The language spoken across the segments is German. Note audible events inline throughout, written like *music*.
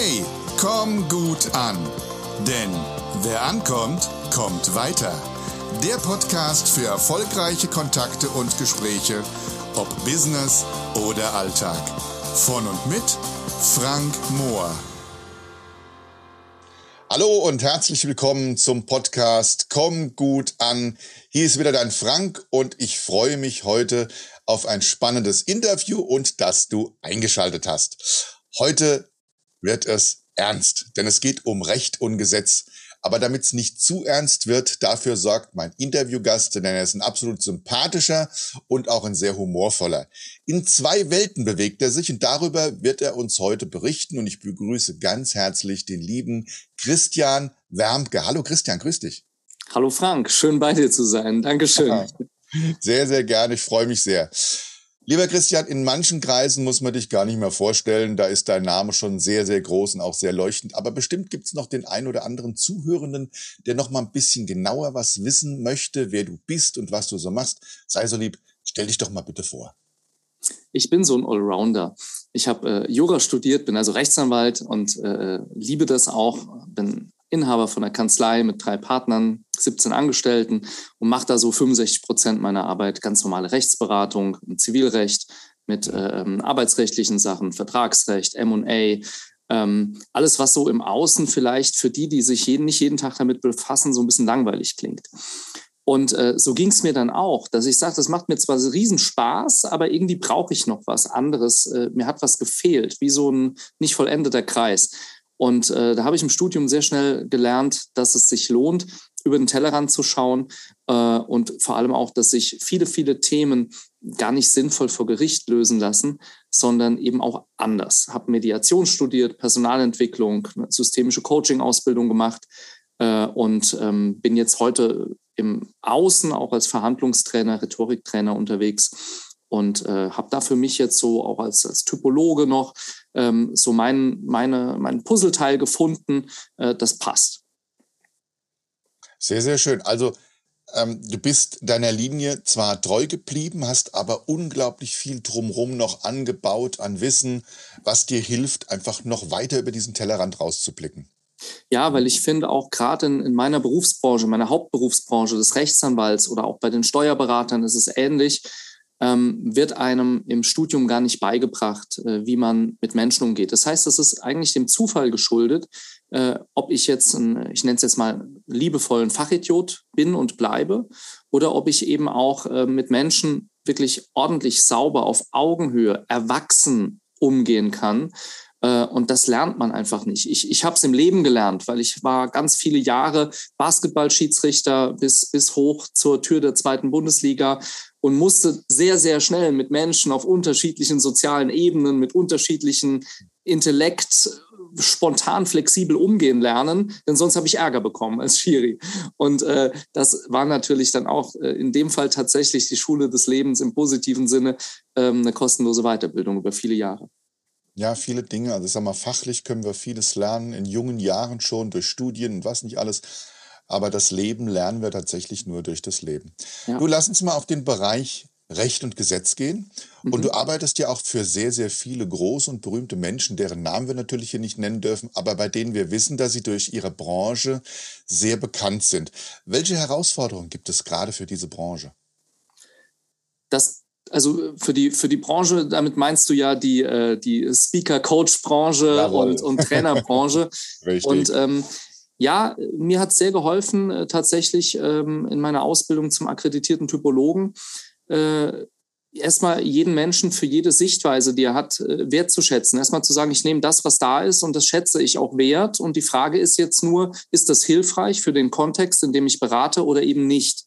Hey, komm gut an. Denn wer ankommt, kommt weiter. Der Podcast für erfolgreiche Kontakte und Gespräche, ob Business oder Alltag. Von und mit Frank Mohr. Hallo und herzlich willkommen zum Podcast Komm gut an. Hier ist wieder dein Frank und ich freue mich heute auf ein spannendes Interview und dass du eingeschaltet hast. Heute wird es ernst, denn es geht um Recht und Gesetz. Aber damit es nicht zu ernst wird, dafür sorgt mein Interviewgast, denn er ist ein absolut sympathischer und auch ein sehr humorvoller. In zwei Welten bewegt er sich und darüber wird er uns heute berichten und ich begrüße ganz herzlich den lieben Christian Wärmke. Hallo Christian, grüß dich. Hallo Frank, schön bei dir zu sein. Dankeschön. *laughs* Sehr, sehr gerne, ich freue mich sehr. Lieber Christian, in manchen Kreisen muss man dich gar nicht mehr vorstellen. Da ist dein Name schon sehr, sehr groß und auch sehr leuchtend. Aber bestimmt gibt es noch den einen oder anderen Zuhörenden, der noch mal ein bisschen genauer was wissen möchte, wer du bist und was du so machst. Sei so lieb, stell dich doch mal bitte vor. Ich bin so ein Allrounder. Ich habe äh, Jura studiert, bin also Rechtsanwalt und äh, liebe das auch. Bin Inhaber von einer Kanzlei mit drei Partnern, 17 Angestellten und mache da so 65 Prozent meiner Arbeit ganz normale Rechtsberatung im Zivilrecht mit ähm, arbeitsrechtlichen Sachen, Vertragsrecht, M&A, ähm, alles, was so im Außen vielleicht für die, die sich jeden, nicht jeden Tag damit befassen, so ein bisschen langweilig klingt. Und äh, so ging es mir dann auch, dass ich sage, das macht mir zwar riesen Spaß, aber irgendwie brauche ich noch was anderes. Äh, mir hat was gefehlt, wie so ein nicht vollendeter Kreis. Und äh, da habe ich im Studium sehr schnell gelernt, dass es sich lohnt, über den Tellerrand zu schauen äh, und vor allem auch, dass sich viele, viele Themen gar nicht sinnvoll vor Gericht lösen lassen, sondern eben auch anders. Habe Mediation studiert, Personalentwicklung, systemische Coaching-Ausbildung gemacht äh, und ähm, bin jetzt heute im Außen auch als Verhandlungstrainer, Rhetoriktrainer unterwegs und äh, habe da für mich jetzt so auch als, als Typologe noch ähm, so mein, meine, mein Puzzleteil gefunden, äh, das passt. Sehr, sehr schön. Also ähm, du bist deiner Linie zwar treu geblieben, hast aber unglaublich viel drumherum noch angebaut an Wissen, was dir hilft, einfach noch weiter über diesen Tellerrand rauszublicken. Ja, weil ich finde auch gerade in, in, meiner Berufsbranche, meiner Hauptberufsbranche des Rechtsanwalts oder auch bei den Steuerberatern ist es ähnlich ähm, wird einem im Studium gar nicht beigebracht, äh, wie man mit Menschen umgeht. Das heißt, es ist eigentlich dem Zufall geschuldet, äh, ob ich jetzt, ein, ich nenne es jetzt mal, liebevollen Fachidiot bin und bleibe oder ob ich eben auch äh, mit Menschen wirklich ordentlich sauber auf Augenhöhe, erwachsen umgehen kann. Äh, und das lernt man einfach nicht. Ich, ich habe es im Leben gelernt, weil ich war ganz viele Jahre Basketballschiedsrichter bis, bis hoch zur Tür der zweiten Bundesliga und musste sehr, sehr schnell mit Menschen auf unterschiedlichen sozialen Ebenen, mit unterschiedlichen Intellekt spontan flexibel umgehen lernen, denn sonst habe ich Ärger bekommen als Schiri. Und äh, das war natürlich dann auch äh, in dem Fall tatsächlich die Schule des Lebens im positiven Sinne ähm, eine kostenlose Weiterbildung über viele Jahre. Ja, viele Dinge. Also ich sag mal, fachlich können wir vieles lernen, in jungen Jahren schon durch Studien und was nicht alles. Aber das Leben lernen wir tatsächlich nur durch das Leben. Ja. Du lass uns mal auf den Bereich Recht und Gesetz gehen. Mhm. Und du arbeitest ja auch für sehr, sehr viele große und berühmte Menschen, deren Namen wir natürlich hier nicht nennen dürfen, aber bei denen wir wissen, dass sie durch ihre Branche sehr bekannt sind. Welche Herausforderungen gibt es gerade für diese Branche? Das also für die, für die Branche, damit meinst du ja die, äh, die Speaker-Coach-Branche und, und Trainerbranche. *laughs* Richtig. Und ähm, ja, mir hat es sehr geholfen, äh, tatsächlich ähm, in meiner Ausbildung zum akkreditierten Typologen, äh, erstmal jeden Menschen für jede Sichtweise, die er hat, äh, wertzuschätzen. Erstmal zu sagen, ich nehme das, was da ist und das schätze ich auch wert. Und die Frage ist jetzt nur, ist das hilfreich für den Kontext, in dem ich berate oder eben nicht?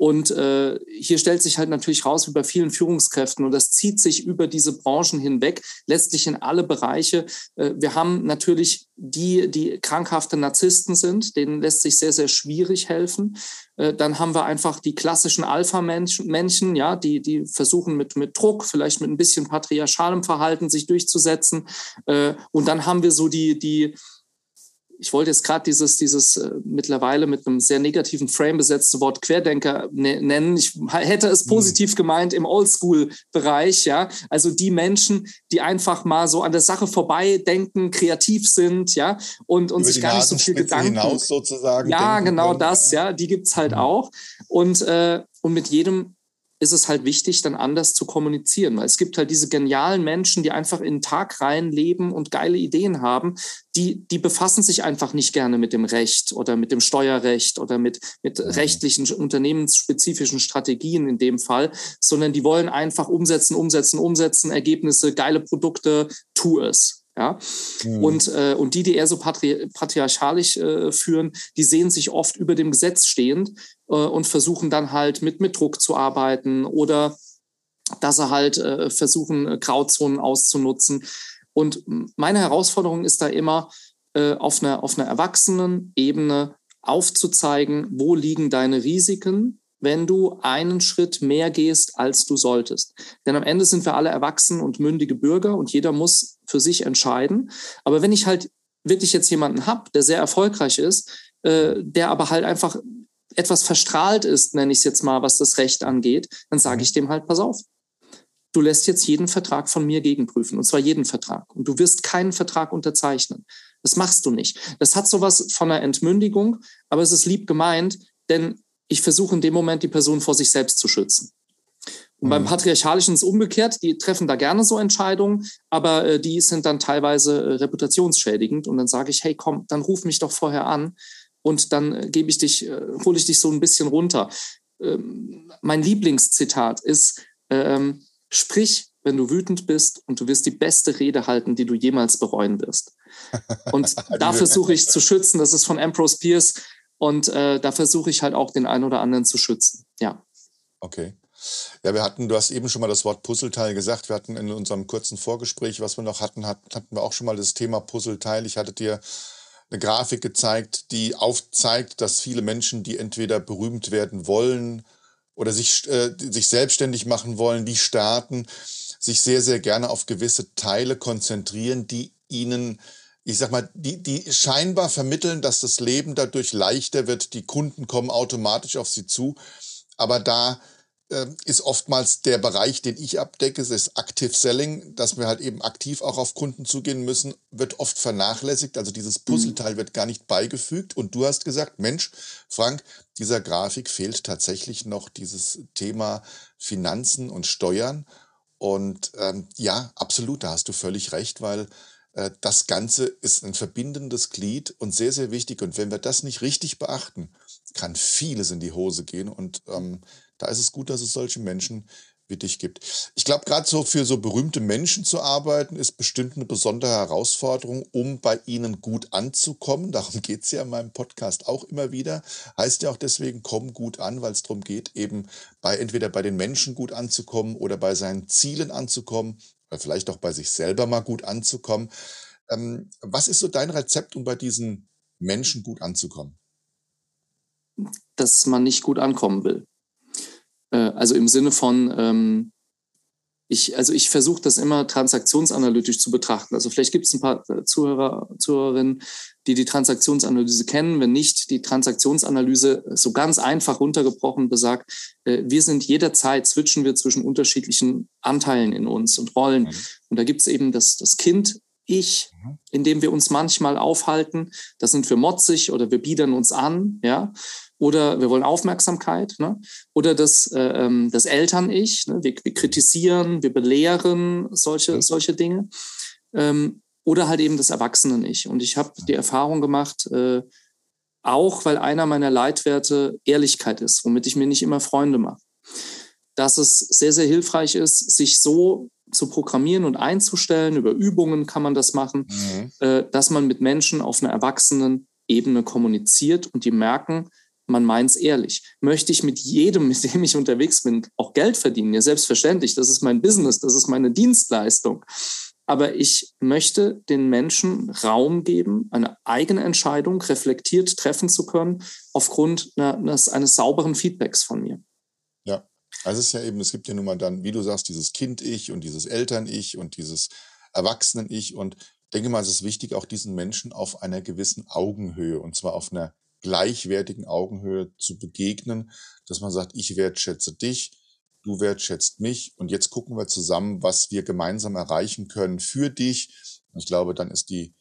Und äh, hier stellt sich halt natürlich raus, wie bei vielen Führungskräften, und das zieht sich über diese Branchen hinweg, letztlich in alle Bereiche. Äh, wir haben natürlich die, die krankhafte Narzissten sind, denen lässt sich sehr, sehr schwierig helfen. Äh, dann haben wir einfach die klassischen Alpha-Männchen, ja, die, die versuchen mit, mit Druck, vielleicht mit ein bisschen patriarchalem Verhalten sich durchzusetzen. Äh, und dann haben wir so die, die, ich wollte jetzt gerade dieses, dieses äh, mittlerweile mit einem sehr negativen Frame besetzte Wort Querdenker ne nennen. Ich hätte es mhm. positiv gemeint im Oldschool-Bereich, ja. Also die Menschen, die einfach mal so an der Sache vorbei denken, kreativ sind, ja, und, und sich gar nicht so viel Gedanken. Hinaus sozusagen ja, genau können. das, ja, die gibt's halt mhm. auch. Und, äh, und mit jedem ist es halt wichtig, dann anders zu kommunizieren, weil es gibt halt diese genialen Menschen, die einfach in den Tag rein leben und geile Ideen haben, die, die befassen sich einfach nicht gerne mit dem Recht oder mit dem Steuerrecht oder mit, mit mhm. rechtlichen, unternehmensspezifischen Strategien in dem Fall, sondern die wollen einfach umsetzen, umsetzen, umsetzen, Ergebnisse, geile Produkte, tu es. Ja? Mhm. Und, äh, und die, die eher so patri patriarchalisch äh, führen, die sehen sich oft über dem Gesetz stehend äh, und versuchen dann halt mit, mit Druck zu arbeiten oder dass sie halt äh, versuchen, äh, Grauzonen auszunutzen. Und meine Herausforderung ist da immer, äh, auf einer, auf einer erwachsenen Ebene aufzuzeigen, wo liegen deine Risiken wenn du einen Schritt mehr gehst, als du solltest. Denn am Ende sind wir alle erwachsen und mündige Bürger und jeder muss für sich entscheiden. Aber wenn ich halt wirklich jetzt jemanden habe, der sehr erfolgreich ist, äh, der aber halt einfach etwas verstrahlt ist, nenne ich es jetzt mal, was das Recht angeht, dann sage mhm. ich dem halt, pass auf. Du lässt jetzt jeden Vertrag von mir gegenprüfen, und zwar jeden Vertrag. Und du wirst keinen Vertrag unterzeichnen. Das machst du nicht. Das hat sowas von einer Entmündigung, aber es ist lieb gemeint, denn ich versuche in dem Moment die Person vor sich selbst zu schützen. Und mhm. beim Patriarchalischen ist es umgekehrt, die treffen da gerne so Entscheidungen, aber äh, die sind dann teilweise äh, reputationsschädigend. Und dann sage ich, hey, komm, dann ruf mich doch vorher an und dann äh, gebe ich dich, äh, hole ich dich so ein bisschen runter. Ähm, mein Lieblingszitat ist, ähm, sprich, wenn du wütend bist und du wirst die beste Rede halten, die du jemals bereuen wirst. Und *laughs* da versuche ich zu schützen. Das ist von Ambrose Pierce. Und äh, da versuche ich halt auch den einen oder anderen zu schützen. Ja. Okay. Ja, wir hatten, du hast eben schon mal das Wort Puzzleteil gesagt. Wir hatten in unserem kurzen Vorgespräch, was wir noch hatten, hatten wir auch schon mal das Thema Puzzleteil. Ich hatte dir eine Grafik gezeigt, die aufzeigt, dass viele Menschen, die entweder berühmt werden wollen oder sich, äh, sich selbstständig machen wollen, die starten, sich sehr, sehr gerne auf gewisse Teile konzentrieren, die ihnen ich sag mal, die, die scheinbar vermitteln, dass das Leben dadurch leichter wird, die Kunden kommen automatisch auf sie zu. Aber da ist oftmals der Bereich, den ich abdecke, das ist Active Selling, dass wir halt eben aktiv auch auf Kunden zugehen müssen, wird oft vernachlässigt. Also dieses mhm. Puzzleteil wird gar nicht beigefügt. Und du hast gesagt, Mensch, Frank, dieser Grafik fehlt tatsächlich noch dieses Thema Finanzen und Steuern. Und ähm, ja, absolut, da hast du völlig recht, weil äh, das Ganze ist ein verbindendes Glied und sehr, sehr wichtig. Und wenn wir das nicht richtig beachten, kann vieles in die Hose gehen. Und ähm, da ist es gut, dass es solche Menschen wie dich gibt. Ich glaube, gerade so für so berühmte Menschen zu arbeiten, ist bestimmt eine besondere Herausforderung, um bei ihnen gut anzukommen. *laughs* Darum geht es ja in meinem Podcast auch immer wieder. Heißt ja auch deswegen, komm gut an, weil es darum geht, eben bei entweder bei den Menschen gut anzukommen oder bei seinen Zielen anzukommen oder vielleicht auch bei sich selber mal gut anzukommen. Ähm, was ist so dein Rezept, um bei diesen Menschen gut anzukommen? Dass man nicht gut ankommen will. Äh, also im Sinne von, ähm, ich, also ich versuche das immer transaktionsanalytisch zu betrachten. Also vielleicht gibt es ein paar äh, Zuhörer, Zuhörerinnen, die die Transaktionsanalyse kennen. Wenn nicht, die Transaktionsanalyse so ganz einfach runtergebrochen besagt, äh, wir sind jederzeit, switchen wir zwischen unterschiedlichen Anteilen in uns und Rollen. Mhm. Und da gibt es eben das, das Kind, ich, mhm. in dem wir uns manchmal aufhalten. Da sind wir motzig oder wir biedern uns an, ja oder wir wollen Aufmerksamkeit, ne? oder das, äh, ähm, das Eltern-Ich, ne? wir, wir, kritisieren, wir belehren solche, mhm. solche Dinge, ähm, oder halt eben das Erwachsenen-Ich. Und ich habe die Erfahrung gemacht, äh, auch weil einer meiner Leitwerte Ehrlichkeit ist, womit ich mir nicht immer Freunde mache, dass es sehr, sehr hilfreich ist, sich so zu programmieren und einzustellen, über Übungen kann man das machen, mhm. äh, dass man mit Menschen auf einer erwachsenen Ebene kommuniziert und die merken, man meint es ehrlich. Möchte ich mit jedem, mit dem ich unterwegs bin, auch Geld verdienen? Ja, selbstverständlich. Das ist mein Business, das ist meine Dienstleistung. Aber ich möchte den Menschen Raum geben, eine eigene Entscheidung reflektiert treffen zu können, aufgrund eines, eines sauberen Feedbacks von mir. Ja, also es ist ja eben, es gibt ja nun mal dann, wie du sagst, dieses Kind-Ich und dieses Eltern-Ich und dieses Erwachsenen-Ich. Und denke mal, es ist wichtig, auch diesen Menschen auf einer gewissen Augenhöhe und zwar auf einer gleichwertigen Augenhöhe zu begegnen, dass man sagt, ich wertschätze dich, du wertschätzt mich und jetzt gucken wir zusammen, was wir gemeinsam erreichen können für dich. Ich glaube, dann ist die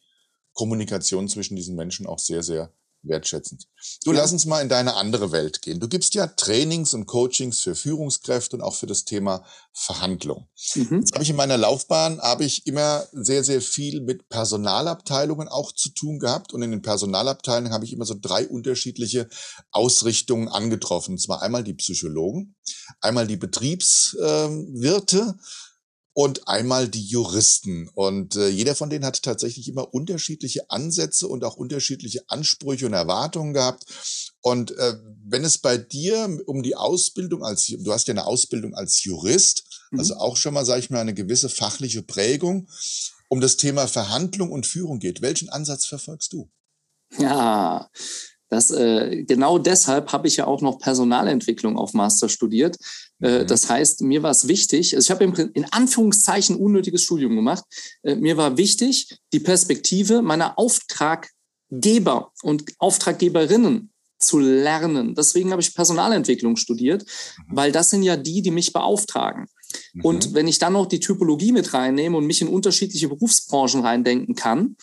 Kommunikation zwischen diesen Menschen auch sehr, sehr wertschätzend. Du ja. lass uns mal in deine andere Welt gehen. Du gibst ja Trainings und Coachings für Führungskräfte und auch für das Thema Verhandlung. Mhm. Jetzt habe ich in meiner Laufbahn habe ich immer sehr sehr viel mit Personalabteilungen auch zu tun gehabt und in den Personalabteilungen habe ich immer so drei unterschiedliche Ausrichtungen angetroffen. Und zwar einmal die Psychologen, einmal die Betriebswirte und einmal die Juristen. Und äh, jeder von denen hat tatsächlich immer unterschiedliche Ansätze und auch unterschiedliche Ansprüche und Erwartungen gehabt. Und äh, wenn es bei dir um die Ausbildung als, du hast ja eine Ausbildung als Jurist, mhm. also auch schon mal, sage ich mal, eine gewisse fachliche Prägung, um das Thema Verhandlung und Führung geht. Welchen Ansatz verfolgst du? Ja, das, äh, genau deshalb habe ich ja auch noch Personalentwicklung auf Master studiert. Äh, mhm. das heißt, mir war es wichtig, also ich habe in Anführungszeichen unnötiges Studium gemacht. Äh, mir war wichtig, die Perspektive meiner Auftraggeber und Auftraggeberinnen zu lernen. Deswegen habe ich Personalentwicklung studiert, mhm. weil das sind ja die, die mich beauftragen. Mhm. Und wenn ich dann noch die Typologie mit reinnehme und mich in unterschiedliche Berufsbranchen reindenken kann,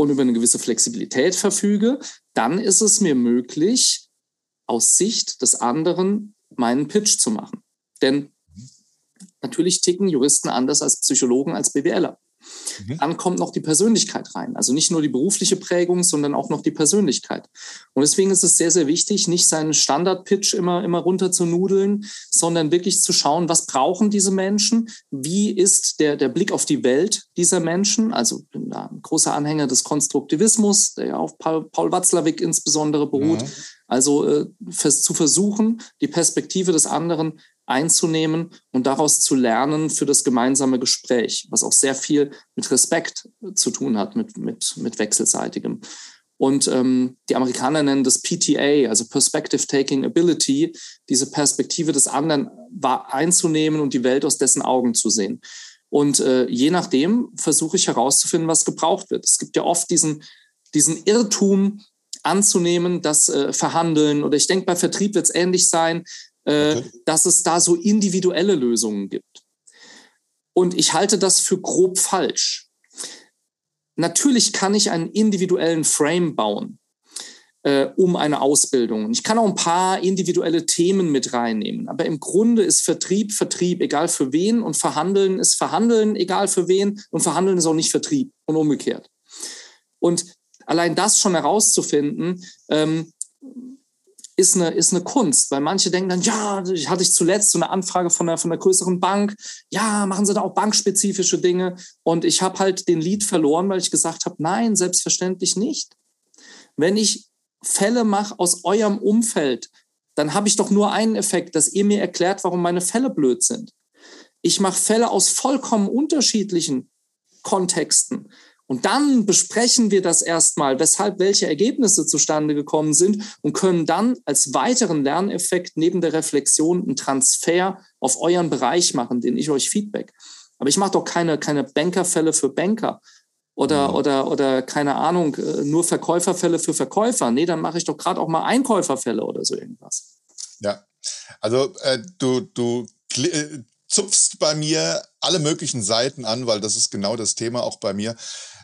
und über eine gewisse Flexibilität verfüge, dann ist es mir möglich, aus Sicht des anderen meinen Pitch zu machen. Denn natürlich ticken Juristen anders als Psychologen, als BWLer. Mhm. Dann kommt noch die Persönlichkeit rein. Also nicht nur die berufliche Prägung, sondern auch noch die Persönlichkeit. Und deswegen ist es sehr, sehr wichtig, nicht seinen Standard-Pitch immer, immer runter zu nudeln, sondern wirklich zu schauen, was brauchen diese Menschen? Wie ist der, der Blick auf die Welt dieser Menschen? Also bin da ein großer Anhänger des Konstruktivismus, der ja auf Paul, Paul Watzlawick insbesondere beruht. Mhm. Also äh, zu versuchen, die Perspektive des anderen einzunehmen und daraus zu lernen für das gemeinsame Gespräch, was auch sehr viel mit Respekt zu tun hat, mit, mit, mit wechselseitigem. Und ähm, die Amerikaner nennen das PTA, also Perspective Taking Ability, diese Perspektive des anderen einzunehmen und die Welt aus dessen Augen zu sehen. Und äh, je nachdem versuche ich herauszufinden, was gebraucht wird. Es gibt ja oft diesen, diesen Irrtum anzunehmen, dass äh, Verhandeln oder ich denke, bei Vertrieb wird es ähnlich sein, okay. dass es da so individuelle Lösungen gibt. Und ich halte das für grob falsch. Natürlich kann ich einen individuellen Frame bauen äh, um eine Ausbildung. Ich kann auch ein paar individuelle Themen mit reinnehmen. Aber im Grunde ist Vertrieb Vertrieb, egal für wen. Und Verhandeln ist Verhandeln, egal für wen. Und Verhandeln ist auch nicht Vertrieb und umgekehrt. Und allein das schon herauszufinden, ähm, ist eine, ist eine Kunst, weil manche denken dann, ja, hatte ich zuletzt so eine Anfrage von einer, von einer größeren Bank, ja, machen Sie da auch bankspezifische Dinge. Und ich habe halt den Lied verloren, weil ich gesagt habe, nein, selbstverständlich nicht. Wenn ich Fälle mache aus eurem Umfeld, dann habe ich doch nur einen Effekt, dass ihr mir erklärt, warum meine Fälle blöd sind. Ich mache Fälle aus vollkommen unterschiedlichen Kontexten. Und dann besprechen wir das erstmal, weshalb welche Ergebnisse zustande gekommen sind und können dann als weiteren Lerneffekt neben der Reflexion einen Transfer auf euren Bereich machen, den ich euch Feedback. Aber ich mache doch keine, keine Bankerfälle für Banker oder, mhm. oder, oder keine Ahnung, äh, nur Verkäuferfälle für Verkäufer. Nee, dann mache ich doch gerade auch mal Einkäuferfälle oder so irgendwas. Ja, also äh, du, du äh, zupfst bei mir alle möglichen Seiten an, weil das ist genau das Thema auch bei mir.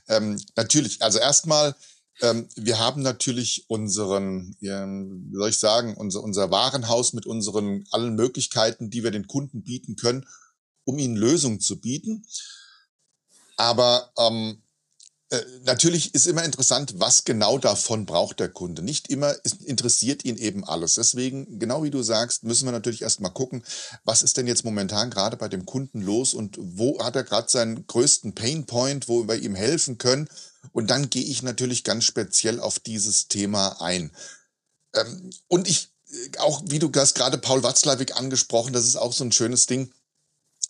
Ähm, natürlich, also erstmal, ähm, wir haben natürlich unseren, ähm, wie soll ich sagen, unser, unser Warenhaus mit unseren allen Möglichkeiten, die wir den Kunden bieten können, um ihnen Lösungen zu bieten. Aber ähm, äh, natürlich ist immer interessant, was genau davon braucht der Kunde. Nicht immer ist, interessiert ihn eben alles. Deswegen, genau wie du sagst, müssen wir natürlich erstmal gucken, was ist denn jetzt momentan gerade bei dem Kunden los und wo hat er gerade seinen größten Painpoint, wo wir ihm helfen können. Und dann gehe ich natürlich ganz speziell auf dieses Thema ein. Ähm, und ich, äh, auch wie du das gerade Paul Watzlawick angesprochen, das ist auch so ein schönes Ding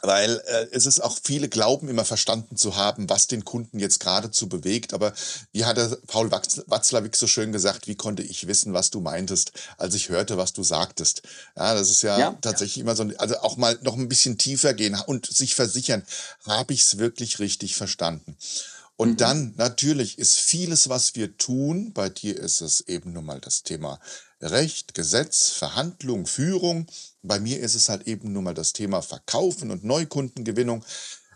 weil äh, es ist auch viele glauben immer verstanden zu haben, was den Kunden jetzt geradezu bewegt. Aber wie hat der Paul Watzlawick so schön gesagt, wie konnte ich wissen, was du meintest, als ich hörte, was du sagtest? Ja, das ist ja, ja tatsächlich ja. immer so, also auch mal noch ein bisschen tiefer gehen und sich versichern, habe ich es wirklich richtig verstanden? Und mhm. dann natürlich ist vieles, was wir tun, bei dir ist es eben nun mal das Thema Recht, Gesetz, Verhandlung, Führung. Bei mir ist es halt eben nun mal das Thema Verkaufen und Neukundengewinnung.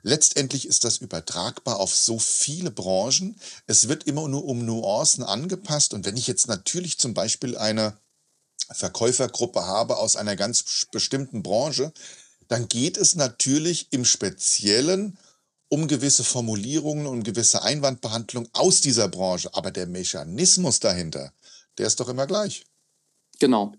Letztendlich ist das übertragbar auf so viele Branchen. Es wird immer nur um Nuancen angepasst. Und wenn ich jetzt natürlich zum Beispiel eine Verkäufergruppe habe aus einer ganz bestimmten Branche, dann geht es natürlich im Speziellen um gewisse Formulierungen und gewisse Einwandbehandlung aus dieser Branche. Aber der Mechanismus dahinter, der ist doch immer gleich. Genau.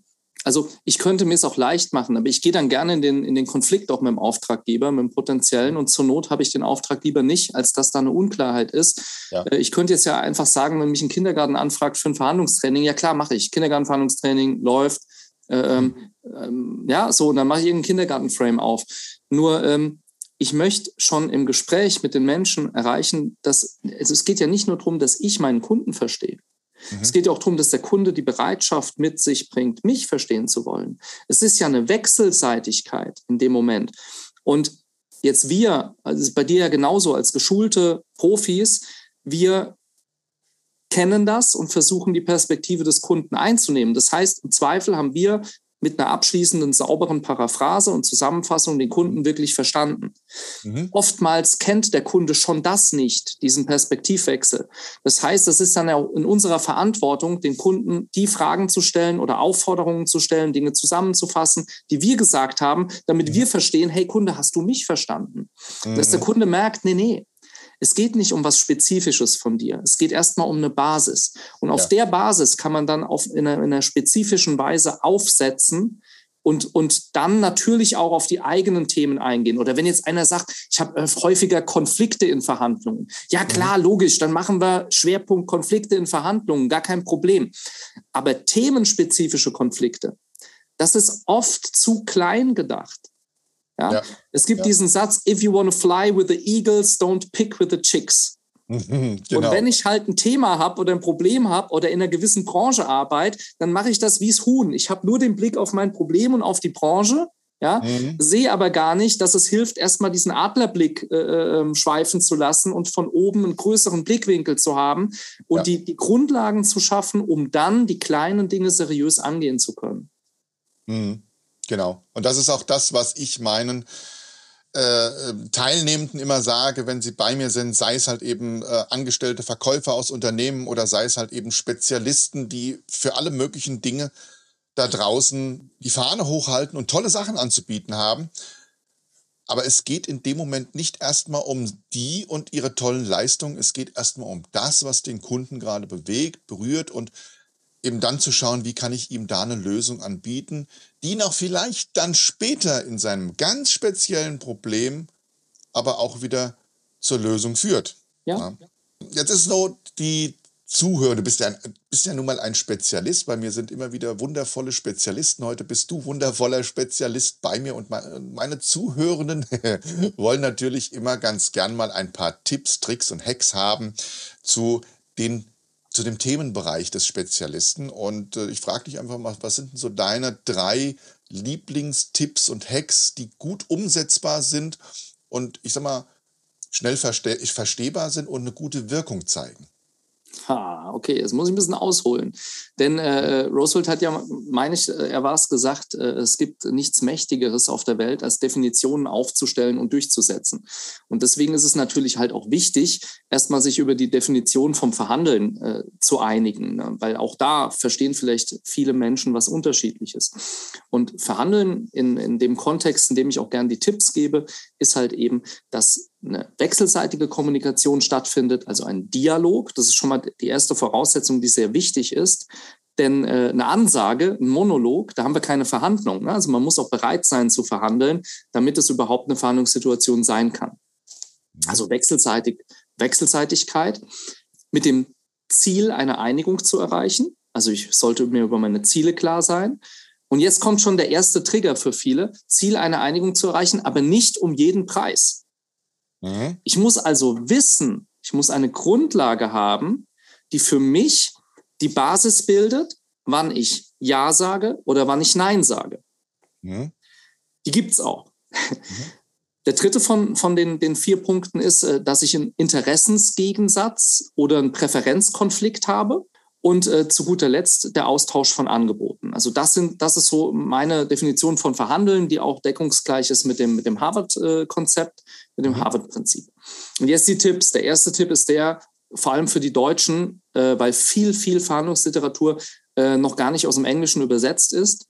Also ich könnte mir es auch leicht machen, aber ich gehe dann gerne in den, in den Konflikt auch mit dem Auftraggeber, mit dem potenziellen und zur Not habe ich den Auftrag lieber nicht, als dass da eine Unklarheit ist. Ja. Äh, ich könnte jetzt ja einfach sagen, wenn mich ein Kindergarten anfragt für ein Verhandlungstraining, ja klar, mache ich. Kindergartenverhandlungstraining läuft. Äh, ähm, ähm, ja, so, und dann mache ich irgendein Kindergartenframe auf. Nur ähm, ich möchte schon im Gespräch mit den Menschen erreichen, dass also es geht ja nicht nur darum, dass ich meinen Kunden verstehe. Mhm. Es geht ja auch darum, dass der Kunde die Bereitschaft mit sich bringt, mich verstehen zu wollen. Es ist ja eine Wechselseitigkeit in dem Moment. Und jetzt wir, also bei dir ja genauso als geschulte Profis, wir kennen das und versuchen die Perspektive des Kunden einzunehmen. Das heißt, im Zweifel haben wir mit einer abschließenden, sauberen Paraphrase und Zusammenfassung den Kunden wirklich verstanden. Mhm. Oftmals kennt der Kunde schon das nicht, diesen Perspektivwechsel. Das heißt, es ist dann auch in unserer Verantwortung, den Kunden die Fragen zu stellen oder Aufforderungen zu stellen, Dinge zusammenzufassen, die wir gesagt haben, damit mhm. wir verstehen, hey Kunde, hast du mich verstanden? Mhm. Dass der mhm. Kunde merkt, nee, nee, es geht nicht um was Spezifisches von dir. Es geht erstmal um eine Basis. Und auf ja. der Basis kann man dann auf, in, einer, in einer spezifischen Weise aufsetzen, und, und dann natürlich auch auf die eigenen Themen eingehen. Oder wenn jetzt einer sagt, ich habe äh, häufiger Konflikte in Verhandlungen. Ja, mhm. klar, logisch, dann machen wir Schwerpunkt Konflikte in Verhandlungen, gar kein Problem. Aber themenspezifische Konflikte, das ist oft zu klein gedacht. Ja? ja. Es gibt ja. diesen Satz, if you want to fly with the eagles, don't pick with the chicks. *laughs* genau. Und wenn ich halt ein Thema habe oder ein Problem habe oder in einer gewissen Branche arbeite, dann mache ich das wie es Huhn. Ich habe nur den Blick auf mein Problem und auf die Branche, ja, mhm. sehe aber gar nicht, dass es hilft, erstmal diesen Adlerblick äh, ähm, schweifen zu lassen und von oben einen größeren Blickwinkel zu haben und ja. die, die Grundlagen zu schaffen, um dann die kleinen Dinge seriös angehen zu können. Mhm. Genau. Und das ist auch das, was ich meinen äh, Teilnehmenden immer sage, wenn sie bei mir sind, sei es halt eben äh, angestellte Verkäufer aus Unternehmen oder sei es halt eben Spezialisten, die für alle möglichen Dinge da draußen die Fahne hochhalten und tolle Sachen anzubieten haben. Aber es geht in dem Moment nicht erstmal um die und ihre tollen Leistungen. Es geht erstmal um das, was den Kunden gerade bewegt, berührt und eben dann zu schauen, wie kann ich ihm da eine Lösung anbieten, die noch vielleicht dann später in seinem ganz speziellen Problem aber auch wieder zur Lösung führt. Ja. ja. Jetzt ist so die Zuhörer, du bist ja, bist ja nun mal ein Spezialist. Bei mir sind immer wieder wundervolle Spezialisten. Heute bist du wundervoller Spezialist bei mir und meine Zuhörenden *laughs* wollen natürlich immer ganz gern mal ein paar Tipps, Tricks und Hacks haben zu den zu dem Themenbereich des Spezialisten. Und äh, ich frage dich einfach mal, was sind denn so deine drei Lieblingstipps und Hacks, die gut umsetzbar sind und ich sag mal, schnell verste verstehbar sind und eine gute Wirkung zeigen? Ha, okay, jetzt muss ich ein bisschen ausholen. Denn äh, Roosevelt hat ja, meine ich, äh, er war es gesagt, äh, es gibt nichts Mächtigeres auf der Welt, als Definitionen aufzustellen und durchzusetzen. Und deswegen ist es natürlich halt auch wichtig, erstmal sich über die Definition vom Verhandeln äh, zu einigen, ne? weil auch da verstehen vielleicht viele Menschen was Unterschiedliches. Und Verhandeln in, in dem Kontext, in dem ich auch gern die Tipps gebe, ist halt eben, dass eine wechselseitige Kommunikation stattfindet, also ein Dialog. Das ist schon mal die erste Voraussetzung, die sehr wichtig ist. Denn äh, eine Ansage, ein Monolog, da haben wir keine Verhandlung. Ne? Also man muss auch bereit sein zu verhandeln, damit es überhaupt eine Verhandlungssituation sein kann. Also wechselseitig, Wechselseitigkeit mit dem Ziel, eine Einigung zu erreichen. Also ich sollte mir über meine Ziele klar sein. Und jetzt kommt schon der erste Trigger für viele, Ziel, eine Einigung zu erreichen, aber nicht um jeden Preis. Mhm. Ich muss also wissen, ich muss eine Grundlage haben, die für mich die Basis bildet, wann ich Ja sage oder wann ich Nein sage. Mhm. Die gibt es auch. Mhm. *laughs* Der dritte von, von den, den vier Punkten ist, äh, dass ich einen Interessensgegensatz oder einen Präferenzkonflikt habe. Und äh, zu guter Letzt der Austausch von Angeboten. Also das sind, das ist so meine Definition von Verhandeln, die auch deckungsgleich ist mit dem, mit dem Harvard-Konzept, mit dem mhm. Harvard-Prinzip. Und jetzt die Tipps. Der erste Tipp ist der, vor allem für die Deutschen, äh, weil viel, viel Verhandlungsliteratur äh, noch gar nicht aus dem Englischen übersetzt ist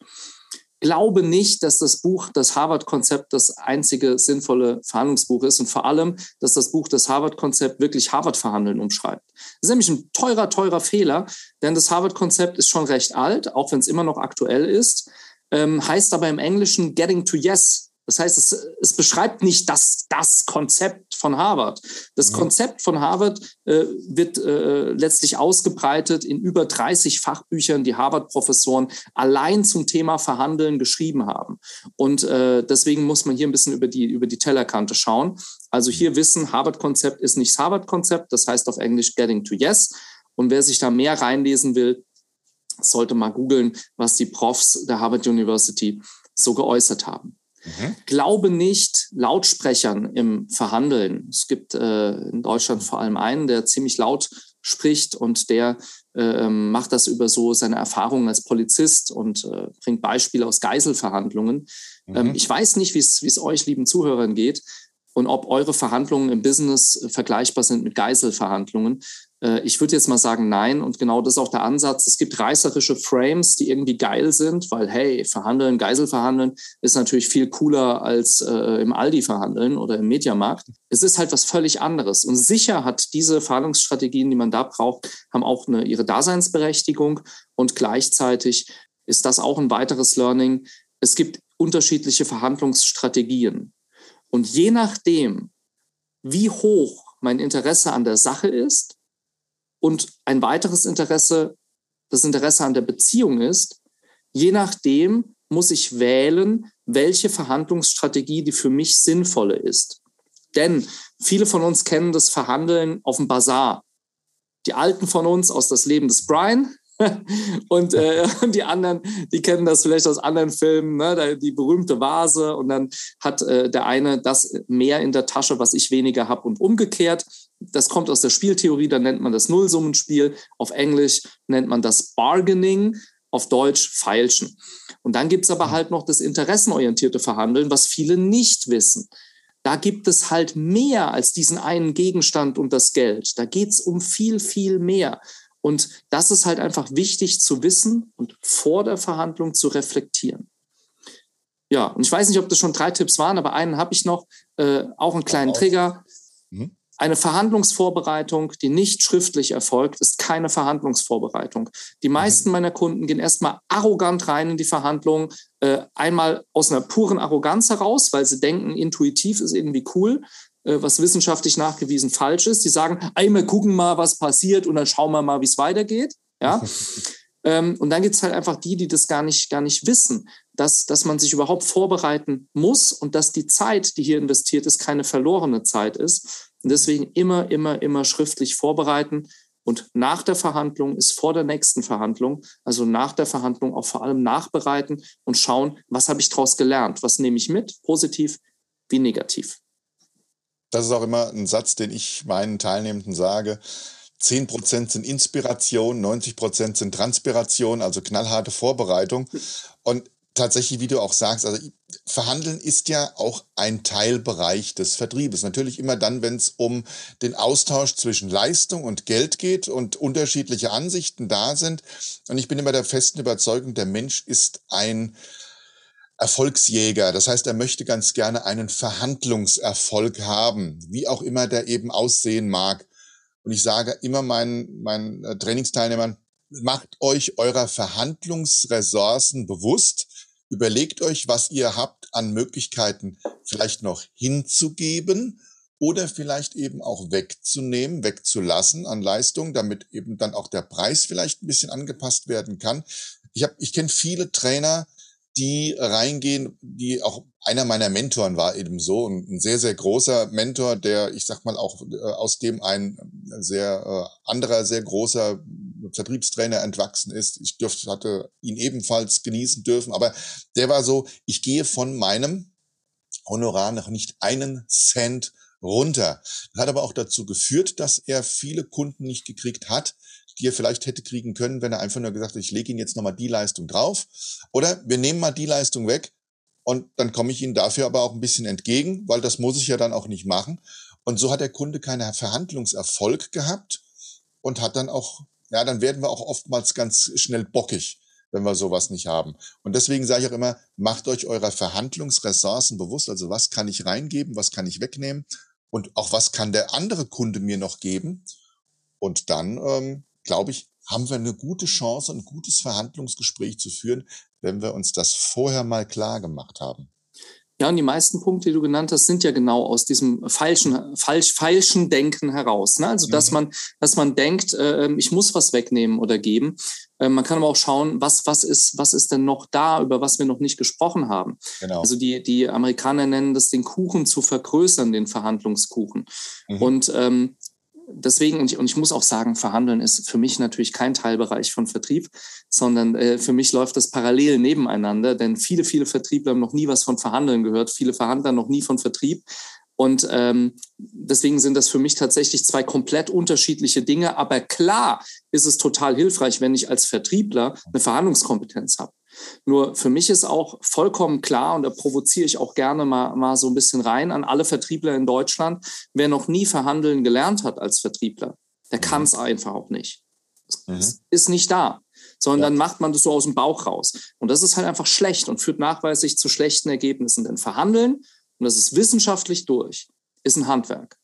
glaube nicht, dass das Buch, das Harvard-Konzept, das einzige sinnvolle Verhandlungsbuch ist und vor allem, dass das Buch, das Harvard-Konzept wirklich Harvard-Verhandeln umschreibt. Das ist nämlich ein teurer, teurer Fehler, denn das Harvard-Konzept ist schon recht alt, auch wenn es immer noch aktuell ist, ähm, heißt aber im Englischen Getting to Yes das heißt, es, es beschreibt nicht das, das Konzept von Harvard. Das ja. Konzept von Harvard äh, wird äh, letztlich ausgebreitet in über 30 Fachbüchern, die Harvard-Professoren allein zum Thema Verhandeln geschrieben haben. Und äh, deswegen muss man hier ein bisschen über die, über die Tellerkante schauen. Also hier wissen, Harvard-Konzept ist nicht das Harvard-Konzept, das heißt auf Englisch Getting to Yes. Und wer sich da mehr reinlesen will, sollte mal googeln, was die Profs der Harvard University so geäußert haben. Mhm. Glaube nicht Lautsprechern im Verhandeln. Es gibt äh, in Deutschland vor allem einen, der ziemlich laut spricht und der äh, macht das über so seine Erfahrungen als Polizist und äh, bringt Beispiele aus Geiselverhandlungen. Mhm. Ähm, ich weiß nicht, wie es euch, lieben Zuhörern, geht und ob eure Verhandlungen im Business vergleichbar sind mit Geiselverhandlungen. Äh, ich würde jetzt mal sagen, nein. Und genau das ist auch der Ansatz. Es gibt reißerische Frames, die irgendwie geil sind, weil, hey, verhandeln, Geisel verhandeln ist natürlich viel cooler als äh, im Aldi verhandeln oder im Mediamarkt. Es ist halt was völlig anderes. Und sicher hat diese Verhandlungsstrategien, die man da braucht, haben auch eine, ihre Daseinsberechtigung. Und gleichzeitig ist das auch ein weiteres Learning. Es gibt unterschiedliche Verhandlungsstrategien. Und je nachdem, wie hoch mein Interesse an der Sache ist, und ein weiteres Interesse, das Interesse an der Beziehung ist, je nachdem muss ich wählen, welche Verhandlungsstrategie die für mich sinnvolle ist. Denn viele von uns kennen das Verhandeln auf dem Bazar. Die Alten von uns aus das Leben des Brian, *laughs* und äh, die anderen, die kennen das vielleicht aus anderen Filmen, ne? die berühmte Vase und dann hat äh, der eine das mehr in der Tasche, was ich weniger habe und umgekehrt. Das kommt aus der Spieltheorie, da nennt man das Nullsummenspiel. Auf Englisch nennt man das Bargaining, auf Deutsch Feilschen. Und dann gibt es aber halt noch das interessenorientierte Verhandeln, was viele nicht wissen. Da gibt es halt mehr als diesen einen Gegenstand und das Geld. Da geht es um viel, viel mehr. Und das ist halt einfach wichtig zu wissen und vor der Verhandlung zu reflektieren. Ja, und ich weiß nicht, ob das schon drei Tipps waren, aber einen habe ich noch, äh, auch einen kleinen Trigger. Mhm. Eine Verhandlungsvorbereitung, die nicht schriftlich erfolgt, ist keine Verhandlungsvorbereitung. Die mhm. meisten meiner Kunden gehen erstmal arrogant rein in die Verhandlung, äh, einmal aus einer puren Arroganz heraus, weil sie denken, intuitiv ist irgendwie cool. Äh, was wissenschaftlich nachgewiesen falsch ist. Die sagen, einmal gucken mal, was passiert und dann schauen wir mal, wie es weitergeht. Ja. *laughs* ähm, und dann gibt es halt einfach die, die das gar nicht, gar nicht wissen, dass, dass man sich überhaupt vorbereiten muss und dass die Zeit, die hier investiert ist, keine verlorene Zeit ist. Und deswegen immer, immer, immer schriftlich vorbereiten. Und nach der Verhandlung ist vor der nächsten Verhandlung, also nach der Verhandlung auch vor allem nachbereiten und schauen, was habe ich daraus gelernt, was nehme ich mit, positiv wie negativ. Das ist auch immer ein Satz, den ich meinen Teilnehmenden sage. 10% sind Inspiration, 90% sind Transpiration, also knallharte Vorbereitung. Und tatsächlich, wie du auch sagst, also Verhandeln ist ja auch ein Teilbereich des Vertriebes. Natürlich immer dann, wenn es um den Austausch zwischen Leistung und Geld geht und unterschiedliche Ansichten da sind. Und ich bin immer der festen Überzeugung, der Mensch ist ein Erfolgsjäger. Das heißt, er möchte ganz gerne einen Verhandlungserfolg haben, wie auch immer der eben aussehen mag. Und ich sage immer meinen, meinen äh, Trainingsteilnehmern, macht euch eurer Verhandlungsressourcen bewusst. Überlegt euch, was ihr habt an Möglichkeiten vielleicht noch hinzugeben oder vielleicht eben auch wegzunehmen, wegzulassen an Leistung, damit eben dann auch der Preis vielleicht ein bisschen angepasst werden kann. Ich habe, ich kenne viele Trainer, die reingehen, die auch einer meiner Mentoren war eben so, ein, sehr, sehr großer Mentor, der, ich sag mal, auch äh, aus dem ein sehr äh, anderer, sehr großer Vertriebstrainer entwachsen ist. Ich dürfte, hatte ihn ebenfalls genießen dürfen, aber der war so, ich gehe von meinem Honorar noch nicht einen Cent runter. Das hat aber auch dazu geführt, dass er viele Kunden nicht gekriegt hat, die er vielleicht hätte kriegen können, wenn er einfach nur gesagt hat, ich lege Ihnen jetzt nochmal die Leistung drauf. Oder wir nehmen mal die Leistung weg und dann komme ich Ihnen dafür aber auch ein bisschen entgegen, weil das muss ich ja dann auch nicht machen. Und so hat der Kunde keinen Verhandlungserfolg gehabt und hat dann auch, ja, dann werden wir auch oftmals ganz schnell bockig, wenn wir sowas nicht haben. Und deswegen sage ich auch immer, macht euch eurer Verhandlungsressourcen bewusst. Also was kann ich reingeben, was kann ich wegnehmen und auch was kann der andere Kunde mir noch geben. Und dann, ähm, glaube ich, haben wir eine gute Chance, ein gutes Verhandlungsgespräch zu führen, wenn wir uns das vorher mal klar gemacht haben. Ja, und die meisten Punkte, die du genannt hast, sind ja genau aus diesem falschen, falsch, falschen Denken heraus. Ne? Also, dass mhm. man, dass man denkt, äh, ähm, ich muss was wegnehmen oder geben. Äh, man kann aber auch schauen, was, was ist, was ist denn noch da, über was wir noch nicht gesprochen haben. Genau. Also, die, die Amerikaner nennen das den Kuchen zu vergrößern, den Verhandlungskuchen. Mhm. Und ähm, deswegen, und ich, und ich muss auch sagen, Verhandeln ist für mich natürlich kein Teilbereich von Vertrieb, sondern äh, für mich läuft das parallel nebeneinander, denn viele, viele Vertriebler haben noch nie was von Verhandeln gehört, viele Verhandler noch nie von Vertrieb. Und ähm, deswegen sind das für mich tatsächlich zwei komplett unterschiedliche Dinge. Aber klar ist es total hilfreich, wenn ich als Vertriebler eine Verhandlungskompetenz habe. Nur für mich ist auch vollkommen klar, und da provoziere ich auch gerne mal, mal so ein bisschen rein an alle Vertriebler in Deutschland, wer noch nie verhandeln gelernt hat als Vertriebler, der mhm. kann es einfach auch nicht. Es mhm. ist nicht da. Sondern ja. dann macht man das so aus dem Bauch raus. Und das ist halt einfach schlecht und führt nachweislich zu schlechten Ergebnissen. Denn Verhandeln, und das ist wissenschaftlich durch, ist ein Handwerk.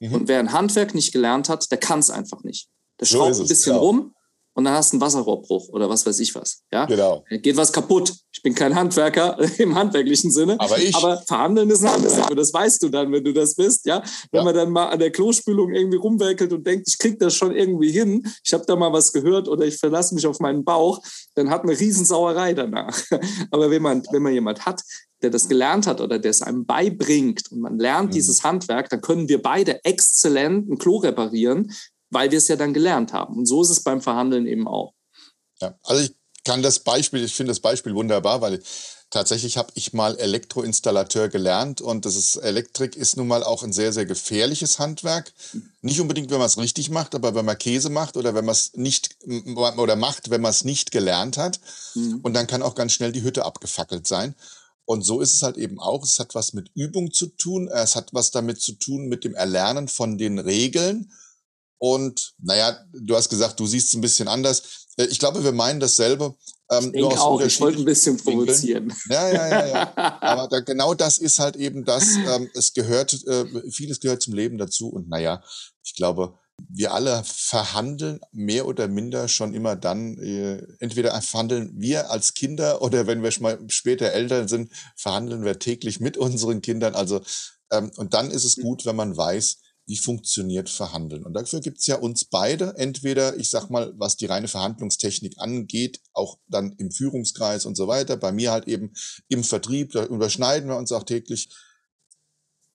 Mhm. Und wer ein Handwerk nicht gelernt hat, der kann es einfach nicht. Der schraubt so ein bisschen genau. rum und dann hast du einen Wasserrohrbruch oder was weiß ich was. Ja? Genau. Geht was kaputt. Ich bin kein Handwerker *laughs* im handwerklichen Sinne. Aber ich. Aber verhandeln ist ein Handwerk. Und das weißt du dann, wenn du das bist. Ja? Wenn ja. man dann mal an der Klospülung irgendwie rumwerkelt und denkt, ich krieg das schon irgendwie hin, ich habe da mal was gehört oder ich verlasse mich auf meinen Bauch, dann hat eine Riesensauerei danach. *laughs* Aber wenn man, wenn man jemand hat, der das gelernt hat oder der es einem beibringt und man lernt mhm. dieses Handwerk, dann können wir beide exzellent ein Klo reparieren, weil wir es ja dann gelernt haben. Und so ist es beim Verhandeln eben auch. Ja, also ich kann das Beispiel, ich finde das Beispiel wunderbar, weil tatsächlich habe ich mal Elektroinstallateur gelernt und das ist Elektrik ist nun mal auch ein sehr sehr gefährliches Handwerk. Nicht unbedingt, wenn man es richtig macht, aber wenn man Käse macht oder wenn man es nicht oder macht, wenn man es nicht gelernt hat mhm. und dann kann auch ganz schnell die Hütte abgefackelt sein. Und so ist es halt eben auch. Es hat was mit Übung zu tun. Es hat was damit zu tun mit dem Erlernen von den Regeln und naja, du hast gesagt, du siehst es ein bisschen anders. Äh, ich glaube, wir meinen dasselbe. Ähm, ich denke auch, ich wollte ein bisschen provozieren. Ja, ja, ja, ja. *laughs* Aber da, genau das ist halt eben das, ähm, es gehört, äh, vieles gehört zum Leben dazu. Und naja, ich glaube, wir alle verhandeln mehr oder minder schon immer dann, äh, entweder verhandeln wir als Kinder oder wenn wir schon mal später Eltern sind, verhandeln wir täglich mit unseren Kindern. Also, ähm, und dann ist es hm. gut, wenn man weiß, wie funktioniert Verhandeln. Und dafür gibt's ja uns beide, entweder, ich sag mal, was die reine Verhandlungstechnik angeht, auch dann im Führungskreis und so weiter, bei mir halt eben im Vertrieb, da überschneiden wir uns auch täglich.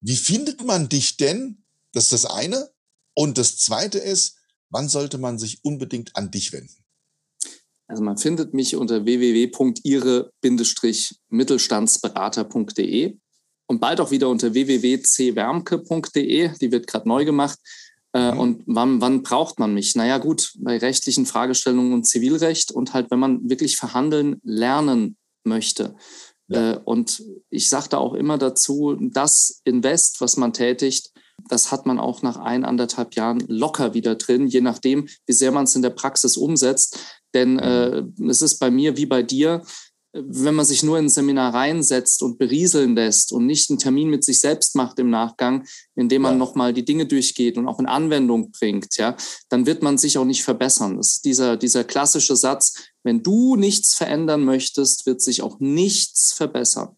Wie findet man dich denn? Das ist das eine. Und das zweite ist, wann sollte man sich unbedingt an dich wenden? Also man findet mich unter www.ihre-mittelstandsberater.de und bald auch wieder unter www.cwärmke.de. Die wird gerade neu gemacht. Äh, mhm. Und wann, wann braucht man mich? Naja, gut, bei rechtlichen Fragestellungen und Zivilrecht und halt, wenn man wirklich verhandeln lernen möchte. Ja. Äh, und ich sagte auch immer dazu, das Invest, was man tätigt, das hat man auch nach ein, anderthalb Jahren locker wieder drin, je nachdem, wie sehr man es in der Praxis umsetzt. Denn mhm. äh, es ist bei mir wie bei dir, wenn man sich nur in ein Seminar reinsetzt und berieseln lässt und nicht einen Termin mit sich selbst macht im Nachgang, indem man ja. nochmal die Dinge durchgeht und auch in Anwendung bringt, ja, dann wird man sich auch nicht verbessern. Das ist dieser, dieser klassische Satz, wenn du nichts verändern möchtest, wird sich auch nichts verbessern.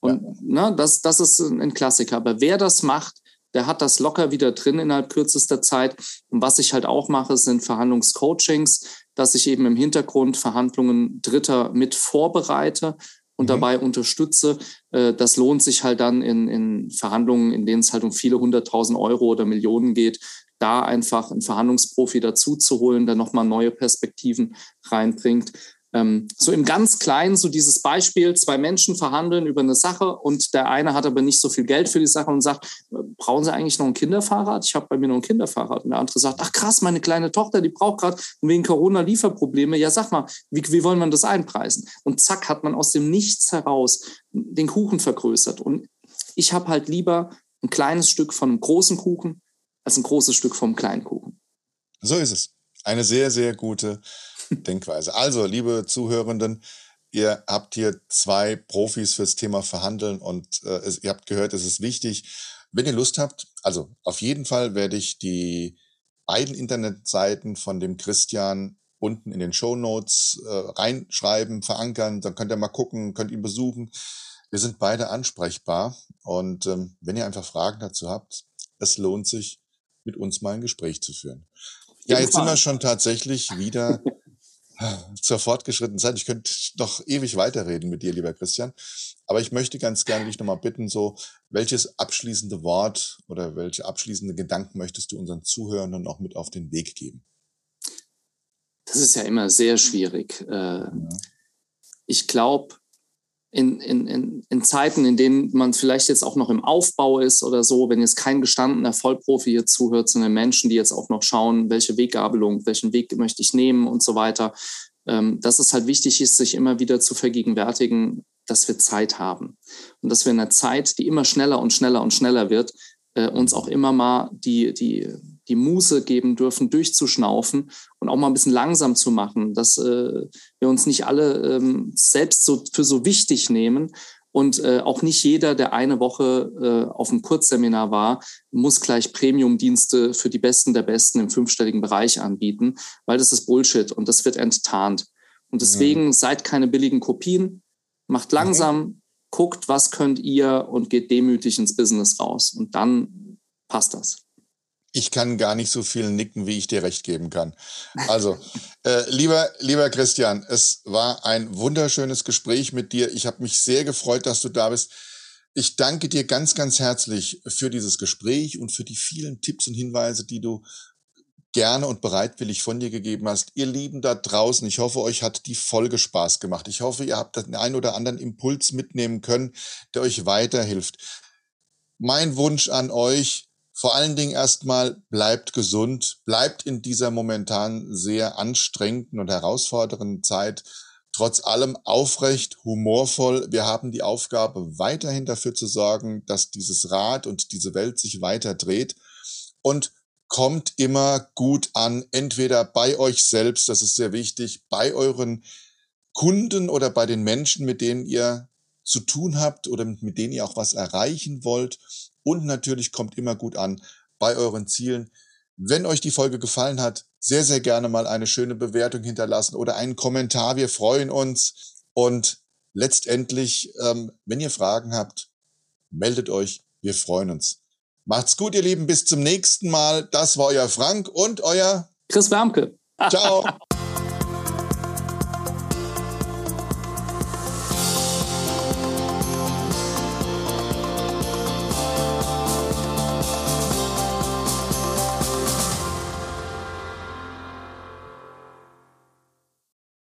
Und ja. na, das, das ist ein Klassiker. Aber wer das macht, der hat das locker wieder drin innerhalb kürzester Zeit. Und was ich halt auch mache, sind Verhandlungscoachings dass ich eben im Hintergrund Verhandlungen Dritter mit vorbereite und mhm. dabei unterstütze. Äh, das lohnt sich halt dann in, in Verhandlungen, in denen es halt um viele hunderttausend Euro oder Millionen geht, da einfach einen Verhandlungsprofi dazu zu holen, der nochmal neue Perspektiven reinbringt. Ähm, so im ganz Kleinen, so dieses Beispiel, zwei Menschen verhandeln über eine Sache und der eine hat aber nicht so viel Geld für die Sache und sagt, brauchen Sie eigentlich noch ein Kinderfahrrad? Ich habe bei mir noch ein Kinderfahrrad. Und der andere sagt, ach krass, meine kleine Tochter, die braucht gerade wegen Corona Lieferprobleme. Ja, sag mal, wie, wie wollen wir das einpreisen? Und zack, hat man aus dem Nichts heraus den Kuchen vergrößert. Und ich habe halt lieber ein kleines Stück von einem großen Kuchen als ein großes Stück vom kleinen Kuchen. So ist es. Eine sehr, sehr gute Denkweise. Also, liebe Zuhörenden, ihr habt hier zwei Profis fürs Thema Verhandeln und äh, es, ihr habt gehört, es ist wichtig. Wenn ihr Lust habt, also auf jeden Fall werde ich die beiden Internetseiten von dem Christian unten in den Show Notes äh, reinschreiben, verankern. Dann könnt ihr mal gucken, könnt ihn besuchen. Wir sind beide ansprechbar und ähm, wenn ihr einfach Fragen dazu habt, es lohnt sich, mit uns mal ein Gespräch zu führen. Ja, jetzt sind wir schon tatsächlich wieder *laughs* zur fortgeschrittenen Zeit. Ich könnte noch ewig weiterreden mit dir, lieber Christian. Aber ich möchte ganz gerne dich nochmal bitten, so, welches abschließende Wort oder welche abschließende Gedanken möchtest du unseren Zuhörern noch mit auf den Weg geben? Das ist ja immer sehr schwierig. Äh. Ich glaube, in, in, in, in Zeiten, in denen man vielleicht jetzt auch noch im Aufbau ist oder so, wenn jetzt kein gestandener Vollprofi hier zuhört, sondern Menschen, die jetzt auch noch schauen, welche Weggabelung, welchen Weg möchte ich nehmen und so weiter, ähm, dass es halt wichtig ist, sich immer wieder zu vergegenwärtigen, dass wir Zeit haben. Und dass wir in einer Zeit, die immer schneller und schneller und schneller wird, äh, uns auch immer mal die, die, die Muße geben dürfen, durchzuschnaufen und auch mal ein bisschen langsam zu machen, dass äh, wir uns nicht alle ähm, selbst so für so wichtig nehmen. Und äh, auch nicht jeder, der eine Woche äh, auf einem Kurzseminar war, muss gleich Premium-Dienste für die Besten der Besten im fünfstelligen Bereich anbieten, weil das ist Bullshit und das wird enttarnt. Und deswegen mhm. seid keine billigen Kopien, macht langsam, mhm. guckt, was könnt ihr und geht demütig ins Business raus. Und dann passt das ich kann gar nicht so viel nicken, wie ich dir recht geben kann. Also, *laughs* äh, lieber, lieber Christian, es war ein wunderschönes Gespräch mit dir. Ich habe mich sehr gefreut, dass du da bist. Ich danke dir ganz, ganz herzlich für dieses Gespräch und für die vielen Tipps und Hinweise, die du gerne und bereitwillig von dir gegeben hast. Ihr Lieben da draußen, ich hoffe, euch hat die Folge Spaß gemacht. Ich hoffe, ihr habt den einen oder anderen Impuls mitnehmen können, der euch weiterhilft. Mein Wunsch an euch, vor allen Dingen erstmal bleibt gesund, bleibt in dieser momentan sehr anstrengenden und herausfordernden Zeit trotz allem aufrecht, humorvoll. Wir haben die Aufgabe, weiterhin dafür zu sorgen, dass dieses Rad und diese Welt sich weiter dreht und kommt immer gut an, entweder bei euch selbst, das ist sehr wichtig, bei euren Kunden oder bei den Menschen, mit denen ihr zu tun habt oder mit denen ihr auch was erreichen wollt und natürlich kommt immer gut an bei euren Zielen. Wenn euch die Folge gefallen hat, sehr, sehr gerne mal eine schöne Bewertung hinterlassen oder einen Kommentar. Wir freuen uns. Und letztendlich, ähm, wenn ihr Fragen habt, meldet euch. Wir freuen uns. Macht's gut, ihr Lieben. Bis zum nächsten Mal. Das war euer Frank und euer Chris Wermke. Ciao. *laughs*